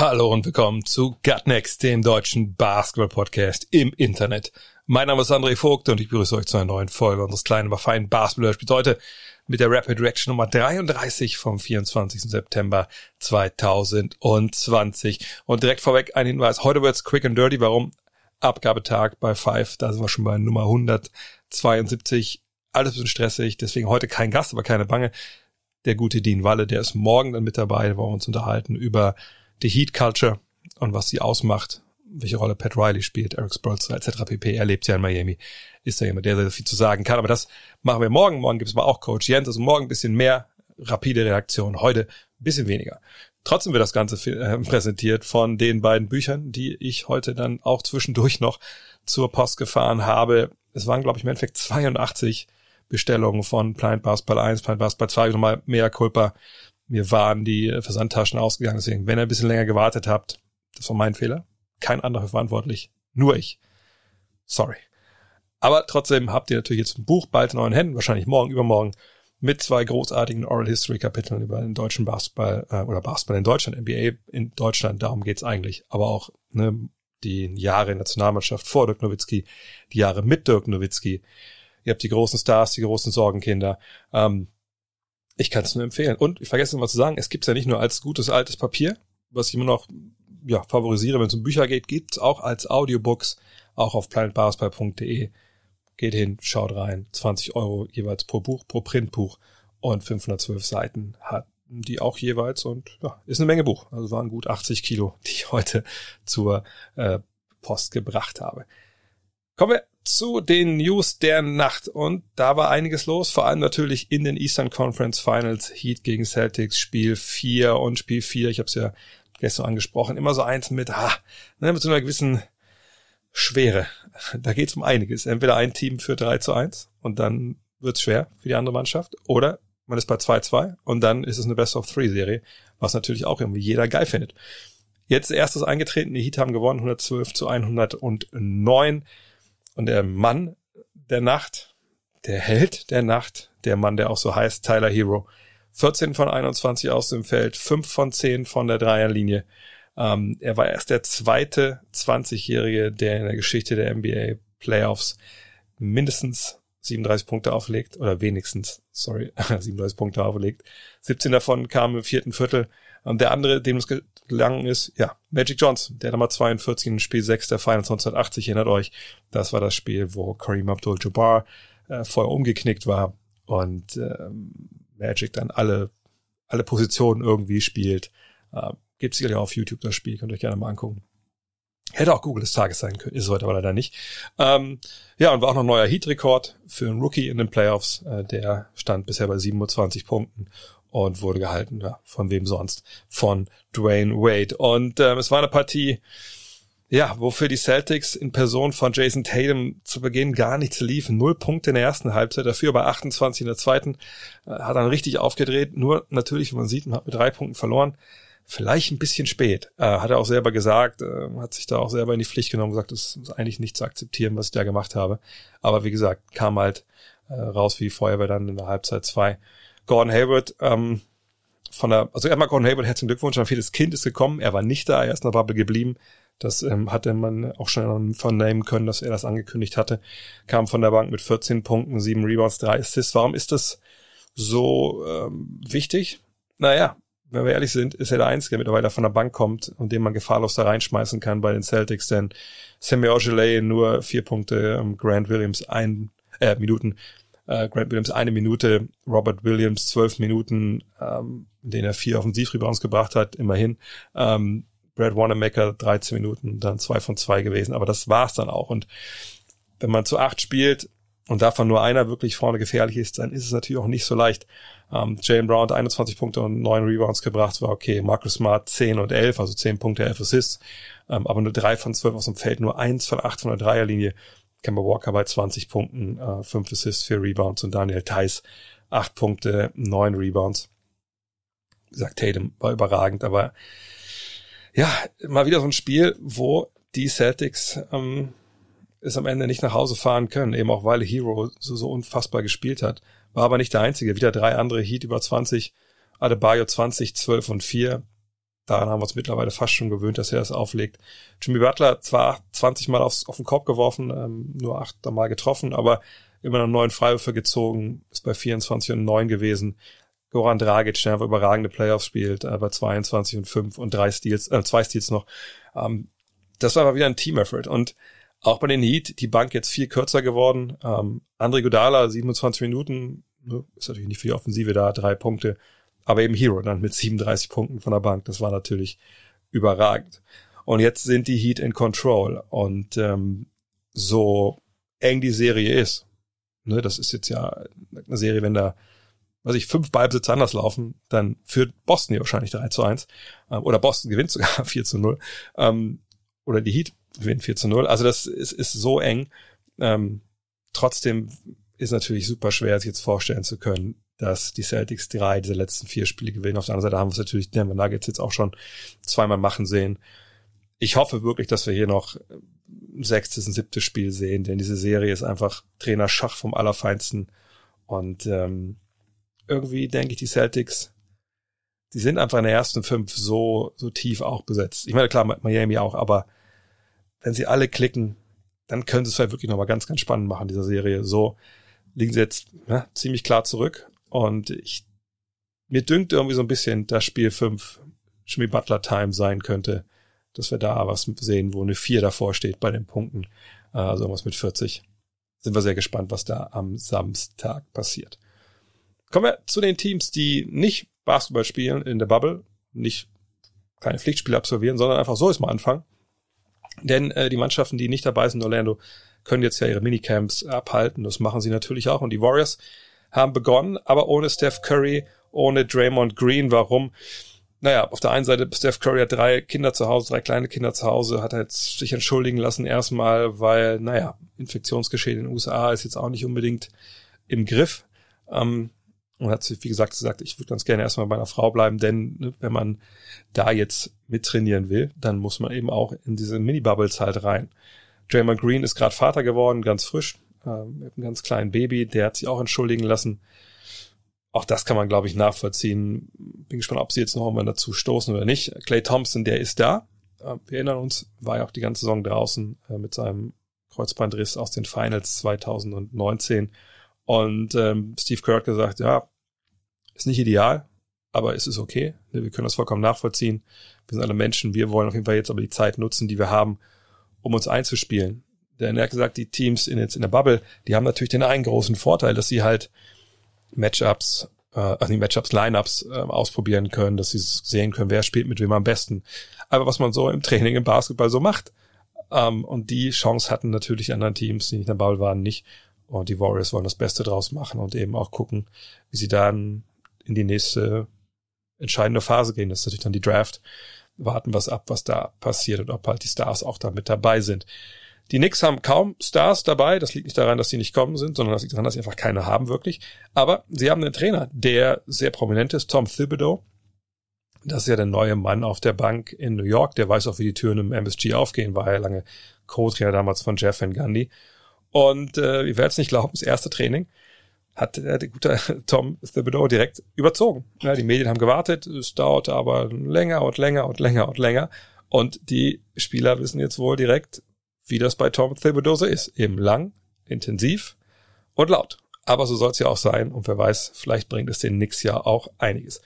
Hallo und willkommen zu Gutnext, dem deutschen Basketball-Podcast im Internet. Mein Name ist André Vogt und ich begrüße euch zu einer neuen Folge unseres kleinen, aber feinen Basketball-Spiels heute mit der Rapid Reaction Nummer 33 vom 24. September 2020. Und direkt vorweg ein Hinweis, heute wird's quick and dirty. Warum? Abgabetag bei Five, da sind wir schon bei Nummer 172. Alles ein bisschen stressig, deswegen heute kein Gast, aber keine Bange der gute Dean Walle, der ist morgen dann mit dabei, wo wir uns unterhalten über die Heat Culture und was sie ausmacht, welche Rolle Pat Riley spielt, Eric Spolster etc. pp. Er lebt ja in Miami, ist ja jemand, der sehr viel zu sagen kann. Aber das machen wir morgen. Morgen gibt es mal auch Coach Jens. Also morgen ein bisschen mehr rapide Reaktion, heute ein bisschen weniger. Trotzdem wird das Ganze äh, präsentiert von den beiden Büchern, die ich heute dann auch zwischendurch noch zur Post gefahren habe. Es waren, glaube ich, im Endeffekt 82 Bestellungen von Planet Basketball 1, Planet Basketball 2, nochmal mehr Culpa. Mir waren die Versandtaschen ausgegangen, deswegen, wenn ihr ein bisschen länger gewartet habt, das war mein Fehler. Kein anderer verantwortlich. Nur ich. Sorry. Aber trotzdem habt ihr natürlich jetzt ein Buch bald in euren Händen, wahrscheinlich morgen, übermorgen, mit zwei großartigen Oral History Kapiteln über den deutschen Basketball äh, oder Basketball in Deutschland, NBA in Deutschland, darum geht's eigentlich. Aber auch ne, die Jahre in Nationalmannschaft vor Dirk Nowitzki, die Jahre mit Dirk Nowitzki, Ihr habt die großen Stars, die großen Sorgenkinder. Ähm, ich kann es nur empfehlen. Und ich vergesse mal zu sagen, es gibt es ja nicht nur als gutes altes Papier, was ich immer noch ja, favorisiere, wenn es um Bücher geht, gibt es auch als Audiobooks, auch auf planetbasketball.de. Geht hin, schaut rein. 20 Euro jeweils pro Buch, pro Printbuch und 512 Seiten hat die auch jeweils und ja, ist eine Menge Buch. Also waren gut 80 Kilo, die ich heute zur äh, Post gebracht habe. Kommen wir zu den News der Nacht und da war einiges los, vor allem natürlich in den Eastern Conference Finals, Heat gegen Celtics, Spiel 4 und Spiel 4, ich habe es ja gestern angesprochen, immer so eins mit, ah, ne, mit so einer gewissen Schwere. Da geht es um einiges. Entweder ein Team für 3 zu 1 und dann wird's schwer für die andere Mannschaft oder man ist bei 2-2 und dann ist es eine Best-of-Three-Serie, was natürlich auch irgendwie jeder geil findet. Jetzt erstes eingetreten, die Heat haben gewonnen, 112 zu 109. Und der Mann der Nacht, der Held der Nacht, der Mann, der auch so heißt, Tyler Hero. 14 von 21 aus dem Feld, 5 von 10 von der Dreierlinie. Ähm, er war erst der zweite 20-Jährige, der in der Geschichte der NBA Playoffs mindestens 37 Punkte auflegt, oder wenigstens, sorry, 37 Punkte auflegt. 17 davon kamen im vierten Viertel. Und der andere, dem es gelangen ist, ja, Magic Johnson, der Nummer 42 in Spiel 6 der Finals 1980, erinnert euch. Das war das Spiel, wo Kareem Abdul-Jabbar äh, vorher umgeknickt war und ähm, Magic dann alle, alle Positionen irgendwie spielt. Äh, Gibt sicherlich auch auf YouTube das Spiel, könnt ihr euch gerne mal angucken. Hätte auch Google des Tages sein können, ist heute aber leider nicht. Ähm, ja, und war auch noch ein neuer Heat-Rekord für einen Rookie in den Playoffs. Äh, der stand bisher bei 27 Punkten und wurde gehalten, ja, von wem sonst? Von Dwayne Wade. Und ähm, es war eine Partie, ja, wofür die Celtics in Person von Jason Tatum zu Beginn gar nichts liefen. Null Punkte in der ersten Halbzeit, dafür aber 28 in der zweiten. Äh, hat dann richtig aufgedreht. Nur natürlich, wie man sieht, man hat mit drei Punkten verloren. Vielleicht ein bisschen spät. Äh, hat er auch selber gesagt, äh, hat sich da auch selber in die Pflicht genommen, gesagt, das ist eigentlich nicht zu akzeptieren, was ich da gemacht habe. Aber wie gesagt, kam halt äh, raus wie Feuerwehr dann in der Halbzeit zwei. Gordon Hayward, ähm, von der, also erstmal Gordon Hayward, herzlichen Glückwunsch, ein viertes Kind ist gekommen, er war nicht da, er ist in der Bubble geblieben. Das ähm, hatte man auch schon vernehmen können, dass er das angekündigt hatte. Kam von der Bank mit 14 Punkten, 7 Rebounds, 3 Assists. Warum ist das so ähm, wichtig? Naja, wenn wir ehrlich sind, ist er der Einzige, der mittlerweile von der Bank kommt und den man gefahrlos da reinschmeißen kann bei den Celtics, denn Sammy Ojeley nur vier Punkte, ähm, Grant Williams ein äh, Minuten, äh, Grant Williams eine Minute, Robert Williams zwölf Minuten, ähm, in denen er vier Offensivrebounds gebracht hat, immerhin. Ähm, Brad Wanamaker 13 Minuten, dann zwei von zwei gewesen, aber das war's dann auch. Und wenn man zu acht spielt und davon nur einer wirklich vorne gefährlich ist, dann ist es natürlich auch nicht so leicht. Ähm, Jalen Brown hat 21 Punkte und neun Rebounds gebracht, war okay. Marcus Smart 10 und 11, also 10 Punkte, 11 Assists, ähm, aber nur drei von zwölf aus dem Feld, nur eins von acht von der Dreierlinie Kemba Walker bei 20 Punkten, äh, 5 Assists, 4 Rebounds und Daniel Theiss 8 Punkte, 9 Rebounds. Wie gesagt, Tatum war überragend, aber ja, mal wieder so ein Spiel, wo die Celtics ähm, es am Ende nicht nach Hause fahren können, eben auch weil Hero so, so unfassbar gespielt hat. War aber nicht der einzige. Wieder drei andere Heat über 20, Adebayo 20, 12 und 4. Daran haben wir uns mittlerweile fast schon gewöhnt, dass er das auflegt. Jimmy Butler zwar 20 Mal aufs, auf den Korb geworfen, ähm, nur 8 Mal getroffen, aber immer noch neun Freiwürfe gezogen, ist bei 24 und 9 gewesen. Goran Dragic, der einfach überragende Playoffs spielt, äh, bei 22 und 5 und drei Steals, äh, zwei Steals noch. Ähm, das war aber wieder ein Team-Effort. Und auch bei den Heat, die Bank jetzt viel kürzer geworden. Ähm, André Godala, 27 Minuten, ne, ist natürlich nicht für die Offensive da, drei Punkte. Aber eben Hero dann mit 37 Punkten von der Bank. Das war natürlich überragend. Und jetzt sind die Heat in Control. Und ähm, so eng die Serie ist, ne, das ist jetzt ja eine Serie, wenn da weiß ich, fünf Ballbesitzer anders laufen, dann führt Boston hier wahrscheinlich 3 zu 1. Ähm, oder Boston gewinnt sogar 4 zu 0. Ähm, oder die Heat gewinnen 4 zu 0. Also das ist, ist so eng. Ähm, trotzdem ist natürlich super schwer, sich jetzt vorstellen zu können, dass die Celtics drei dieser letzten vier Spiele gewinnen. Auf der anderen Seite haben wir es natürlich Denver Nuggets jetzt auch schon zweimal machen sehen. Ich hoffe wirklich, dass wir hier noch ein sechstes und siebtes Spiel sehen, denn diese Serie ist einfach Trainer Schach vom Allerfeinsten. Und ähm, irgendwie denke ich, die Celtics, die sind einfach in der ersten fünf so, so tief auch besetzt. Ich meine, klar, Miami auch, aber wenn sie alle klicken, dann können sie es halt wirklich nochmal ganz, ganz spannend machen, dieser Serie. So liegen sie jetzt ja, ziemlich klar zurück. Und ich, mir dünkt irgendwie so ein bisschen, dass Spiel 5 Jimmy Butler Time sein könnte, dass wir da was sehen, wo eine 4 davor steht bei den Punkten. Also irgendwas mit 40. Sind wir sehr gespannt, was da am Samstag passiert. Kommen wir zu den Teams, die nicht Basketball spielen in der Bubble, nicht keine Pflichtspiele absolvieren, sondern einfach so ist mal anfangen. Denn äh, die Mannschaften, die nicht dabei sind in Orlando, können jetzt ja ihre Minicamps abhalten. Das machen sie natürlich auch. Und die Warriors haben begonnen, aber ohne Steph Curry, ohne Draymond Green. Warum? Naja, auf der einen Seite, Steph Curry hat drei Kinder zu Hause, drei kleine Kinder zu Hause, hat er jetzt sich entschuldigen lassen erstmal, weil, naja, Infektionsgeschehen in den USA ist jetzt auch nicht unbedingt im Griff. Ähm, und hat, wie gesagt, gesagt, ich würde ganz gerne erstmal bei einer Frau bleiben, denn ne, wenn man da jetzt mittrainieren will, dann muss man eben auch in diese Mini-Bubbles halt rein. Draymond Green ist gerade Vater geworden, ganz frisch, äh, mit einem ganz kleinen Baby, der hat sich auch entschuldigen lassen. Auch das kann man, glaube ich, nachvollziehen. Bin gespannt, ob sie jetzt noch einmal dazu stoßen oder nicht. Clay Thompson, der ist da. Äh, wir erinnern uns, war ja auch die ganze Saison draußen äh, mit seinem Kreuzbandriss aus den Finals 2019 und ähm, Steve Kerr hat gesagt, ja, ist nicht ideal, aber es ist okay. Wir können das vollkommen nachvollziehen. Wir sind alle Menschen. Wir wollen auf jeden Fall jetzt aber die Zeit nutzen, die wir haben, um uns einzuspielen. Denn er hat gesagt, die Teams in, jetzt in der Bubble, die haben natürlich den einen großen Vorteil, dass sie halt Matchups, äh, also die Matchups, Lineups äh, ausprobieren können, dass sie sehen können, wer spielt mit wem am besten. Aber was man so im Training im Basketball so macht. Ähm, und die Chance hatten natürlich anderen Teams, die nicht in der Bubble waren, nicht. Und die Warriors wollen das Beste draus machen und eben auch gucken, wie sie dann in die nächste entscheidende Phase gehen. Das ist natürlich dann die Draft. Warten was ab, was da passiert und ob halt die Stars auch da mit dabei sind. Die Knicks haben kaum Stars dabei. Das liegt nicht daran, dass sie nicht kommen sind, sondern das liegt daran, dass sie einfach keine haben wirklich. Aber sie haben einen Trainer, der sehr prominent ist, Tom Thibodeau. Das ist ja der neue Mann auf der Bank in New York. Der weiß auch, wie die Türen im MSG aufgehen. War ja lange Co-Trainer damals von Jeff Van Gundy. Und äh, ihr werdet es nicht glauben, das erste Training hat äh, der gute Tom Thibodeau direkt überzogen. Ja, die Medien haben gewartet, es dauerte aber länger und länger und länger und länger. Und die Spieler wissen jetzt wohl direkt, wie das bei Tom Thibodeau ist. Eben lang, intensiv und laut. Aber so soll es ja auch sein. Und wer weiß, vielleicht bringt es den Knicks ja auch einiges.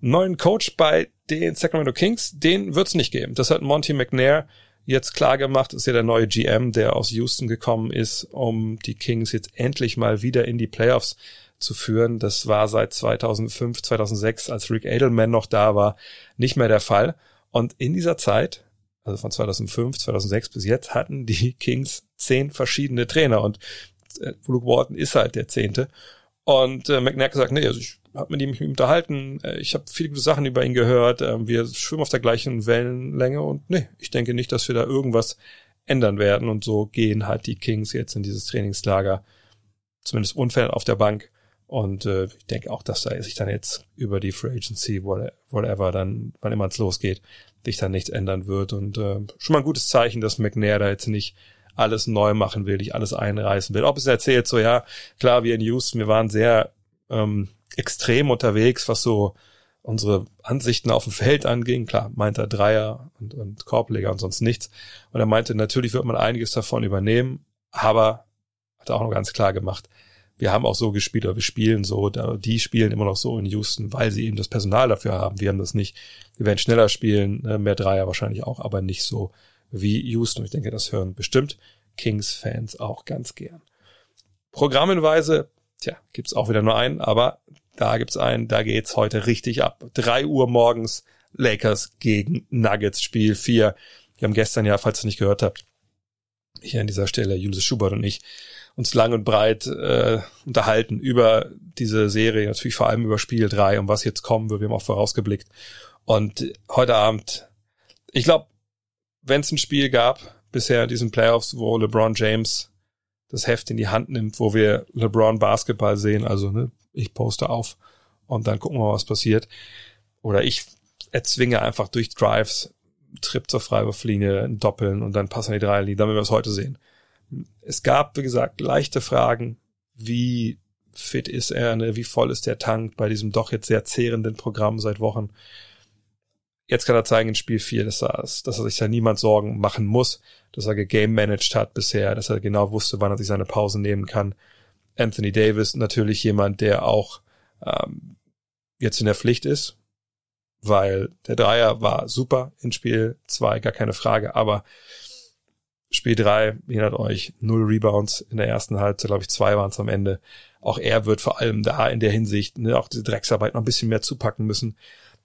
Neuen Coach bei den Sacramento Kings, den wird es nicht geben. Das hat Monty McNair jetzt klar gemacht, ist ja der neue GM, der aus Houston gekommen ist, um die Kings jetzt endlich mal wieder in die Playoffs zu führen. Das war seit 2005, 2006, als Rick Edelman noch da war, nicht mehr der Fall. Und in dieser Zeit, also von 2005, 2006 bis jetzt, hatten die Kings zehn verschiedene Trainer und äh, Luke Walton ist halt der zehnte. Und äh, McNair gesagt, nee, also ich habe mit ihm unterhalten, äh, ich habe viele gute Sachen über ihn gehört, äh, wir schwimmen auf der gleichen Wellenlänge und nee, ich denke nicht, dass wir da irgendwas ändern werden. Und so gehen halt die Kings jetzt in dieses Trainingslager, zumindest unfair auf der Bank. Und äh, ich denke auch, dass da sich dann jetzt über die Free Agency, whatever, dann, wann immer es losgeht, sich dann nichts ändern wird. Und äh, schon mal ein gutes Zeichen, dass McNair da jetzt nicht alles neu machen will, nicht alles einreißen will. Ob es erzählt, so ja, klar, wir in Houston, wir waren sehr ähm, extrem unterwegs, was so unsere Ansichten auf dem Feld anging. Klar, meinte er Dreier und, und Korbleger und sonst nichts. Und er meinte, natürlich wird man einiges davon übernehmen, aber hat er auch noch ganz klar gemacht, wir haben auch so gespielt oder wir spielen so, die spielen immer noch so in Houston, weil sie eben das Personal dafür haben. Wir haben das nicht. Wir werden schneller spielen, ne, mehr Dreier wahrscheinlich auch, aber nicht so wie Houston. Ich denke, das hören bestimmt Kings-Fans auch ganz gern. Programmenweise, tja, gibt's auch wieder nur einen, aber da gibt's einen, da geht's heute richtig ab. Drei Uhr morgens Lakers gegen Nuggets, Spiel vier. Wir haben gestern ja, falls ihr nicht gehört habt, hier an dieser Stelle, Julius Schubert und ich, uns lang und breit äh, unterhalten über diese Serie, natürlich vor allem über Spiel 3 und was jetzt kommen wird. Wir haben auch vorausgeblickt. Und heute Abend, ich glaube, wenn es ein Spiel gab bisher in diesen Playoffs, wo LeBron James das Heft in die Hand nimmt, wo wir LeBron Basketball sehen, also ne, ich poste auf und dann gucken wir, was passiert. Oder ich erzwinge einfach durch Drives, Trip zur Freiwurflinie, Doppeln und dann passen die drei Linie, damit wir es heute sehen. Es gab, wie gesagt, leichte Fragen, wie fit ist er, ne? wie voll ist der Tank bei diesem doch jetzt sehr zehrenden Programm seit Wochen. Jetzt kann er zeigen in Spiel 4, dass er, dass er sich da niemand Sorgen machen muss, dass er gegame-managed hat bisher, dass er genau wusste, wann er sich seine Pause nehmen kann. Anthony Davis natürlich jemand, der auch ähm, jetzt in der Pflicht ist, weil der Dreier war super in Spiel 2, gar keine Frage, aber Spiel 3, erinnert euch, null Rebounds in der ersten Halbzeit, glaube ich, zwei waren es am Ende. Auch er wird vor allem da in der Hinsicht ne, auch diese Drecksarbeit noch ein bisschen mehr zupacken müssen.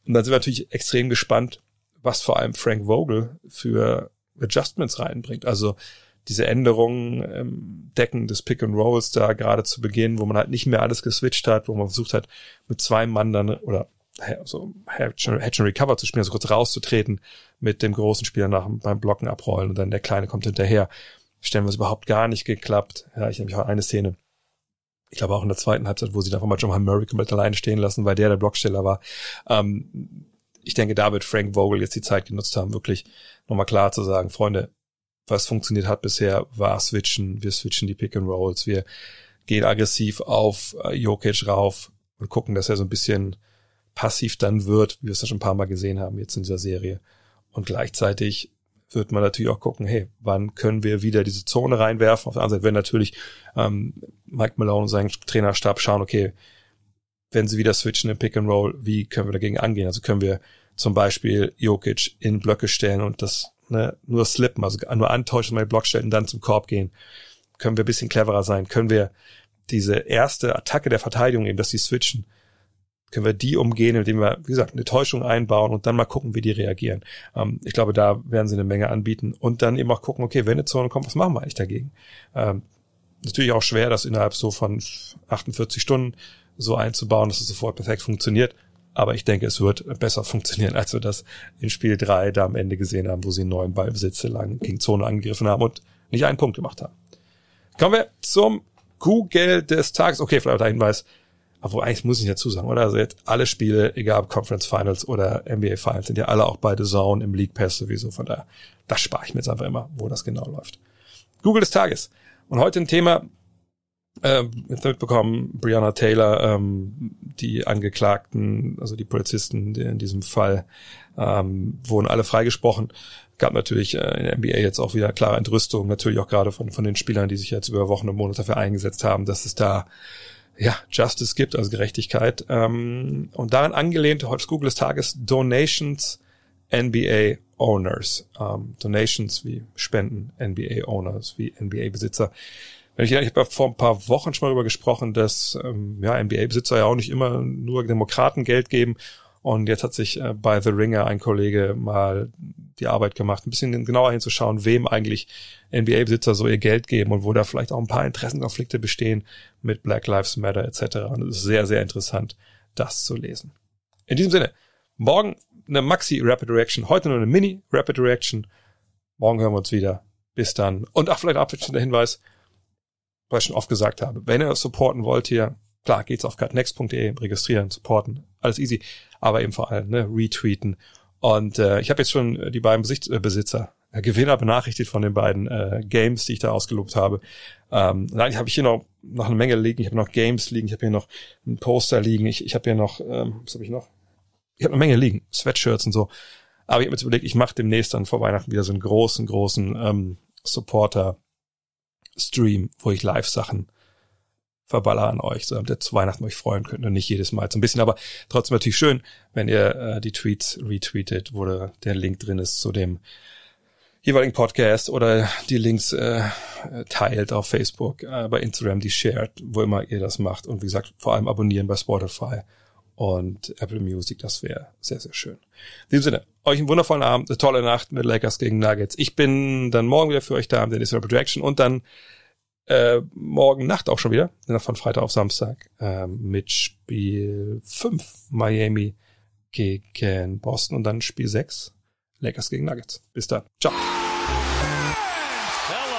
Und dann sind wir natürlich extrem gespannt, was vor allem Frank Vogel für Adjustments reinbringt. Also diese Änderungen ähm, Decken des Pick and Rolls da gerade zu Beginn, wo man halt nicht mehr alles geswitcht hat, wo man versucht hat, mit zwei Mann dann oder so Hedge and Recover zu spielen, also kurz rauszutreten mit dem großen Spieler nach beim Blocken abrollen und dann der Kleine kommt hinterher. Stellen wir es überhaupt gar nicht geklappt. Ja, ich habe mich auch eine Szene, ich glaube auch in der zweiten Halbzeit, wo sie einfach mal Jamal Murray komplett alleine stehen lassen, weil der der Blocksteller war. Ähm, ich denke, da wird Frank Vogel jetzt die Zeit genutzt haben, wirklich nochmal klar zu sagen, Freunde, was funktioniert hat bisher, war switchen, wir switchen die Pick and Rolls, wir gehen aggressiv auf äh, Jokic rauf und gucken, dass er so ein bisschen passiv dann wird, wie wir es ja schon ein paar Mal gesehen haben jetzt in dieser Serie. Und gleichzeitig wird man natürlich auch gucken, hey, wann können wir wieder diese Zone reinwerfen? Auf der anderen Seite werden natürlich ähm, Mike Malone und sein Trainerstab schauen, okay, wenn sie wieder switchen im Pick and Roll, wie können wir dagegen angehen? Also können wir zum Beispiel Jokic in Blöcke stellen und das ne, nur slippen, also nur antäuschen, mal Block stellen dann zum Korb gehen. Können wir bisschen cleverer sein? Können wir diese erste Attacke der Verteidigung eben, dass sie switchen, können wir die umgehen, indem wir, wie gesagt, eine Täuschung einbauen und dann mal gucken, wie die reagieren. Ähm, ich glaube, da werden sie eine Menge anbieten und dann eben auch gucken, okay, wenn eine Zone kommt, was machen wir eigentlich dagegen? Ähm, natürlich auch schwer, das innerhalb so von 48 Stunden so einzubauen, dass es sofort perfekt funktioniert. Aber ich denke, es wird besser funktionieren, als wir das in Spiel 3 da am Ende gesehen haben, wo sie einen neuen Ballbesitz lang gegen Zone angegriffen haben und nicht einen Punkt gemacht haben. Kommen wir zum Google des Tages. Okay, vielleicht ein Hinweis. Obwohl, eigentlich muss ich dazu sagen, oder? Also jetzt alle Spiele, egal ob Conference Finals oder NBA Finals, sind ja alle auch bei The Zone im League Pass sowieso. Von daher, das spare ich mir jetzt einfach immer, wo das genau läuft. Google des Tages. Und heute ein Thema, äh, jetzt mitbekommen, Brianna Taylor, ähm, die Angeklagten, also die Polizisten die in diesem Fall, ähm, wurden alle freigesprochen. Gab natürlich äh, in der NBA jetzt auch wieder klare Entrüstung, natürlich auch gerade von, von den Spielern, die sich jetzt über Wochen und Monate dafür eingesetzt haben, dass es da ja, Justice gibt, also Gerechtigkeit. Ähm, und daran angelehnt, heute Google des Tages, Donations NBA Owners. Ähm, Donations wie Spenden, NBA Owners wie NBA Besitzer. Wenn ich, ich habe vor ein paar Wochen schon mal darüber gesprochen, dass ähm, ja, NBA-Besitzer ja auch nicht immer nur Demokraten Geld geben. Und jetzt hat sich äh, bei The Ringer ein Kollege mal die Arbeit gemacht, ein bisschen genauer hinzuschauen, wem eigentlich NBA-Besitzer so ihr Geld geben und wo da vielleicht auch ein paar Interessenkonflikte bestehen mit Black Lives Matter etc. Und es ist sehr, sehr interessant, das zu lesen. In diesem Sinne, morgen eine Maxi Rapid Reaction, heute nur eine Mini Rapid Reaction. Morgen hören wir uns wieder. Bis dann. Und ach, vielleicht abschließender Hinweis, was ich schon oft gesagt habe. Wenn ihr supporten wollt hier, klar, geht's auf cutnext.de, registrieren, supporten, alles easy. Aber eben vor allem, ne, retweeten. Und äh, ich habe jetzt schon die beiden Besitz äh, Besitzer, äh, Gewinner benachrichtigt von den beiden äh, Games, die ich da ausgelobt habe. Ähm, eigentlich habe ich hier noch, noch eine Menge liegen. Ich habe noch Games liegen, ich habe hier noch ein Poster liegen, ich, ich habe hier noch, ähm, was habe ich noch? Ich habe eine Menge liegen, Sweatshirts und so. Aber ich habe mir jetzt überlegt, ich mache demnächst dann vor Weihnachten wieder so einen großen, großen ähm, Supporter-Stream, wo ich Live-Sachen verballer an euch, so damit ihr zu Weihnachten euch freuen könnt und nicht jedes Mal so ein bisschen, aber trotzdem natürlich schön, wenn ihr äh, die Tweets retweetet, wo der Link drin ist zu dem jeweiligen Podcast oder die Links äh, teilt auf Facebook, äh, bei Instagram, die shared, wo immer ihr das macht und wie gesagt, vor allem abonnieren bei Spotify und Apple Music, das wäre sehr, sehr schön. In diesem Sinne, euch einen wundervollen Abend, eine tolle Nacht mit Lakers gegen Nuggets. Ich bin dann morgen wieder für euch da, den Israel Projection und dann äh, morgen Nacht auch schon wieder, von Freitag auf Samstag, äh, mit Spiel 5 Miami gegen Boston und dann Spiel 6 Lakers gegen Nuggets. Bis dann. Ciao. Hello.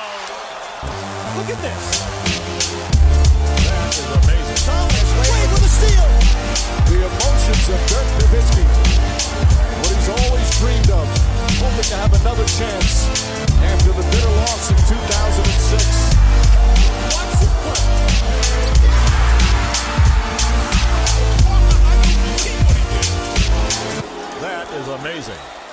Look at this. The emotions of Dirk Nowitzki. What he's always dreamed of. John Pullman to have another chance after the bitter loss in 2006. That is amazing.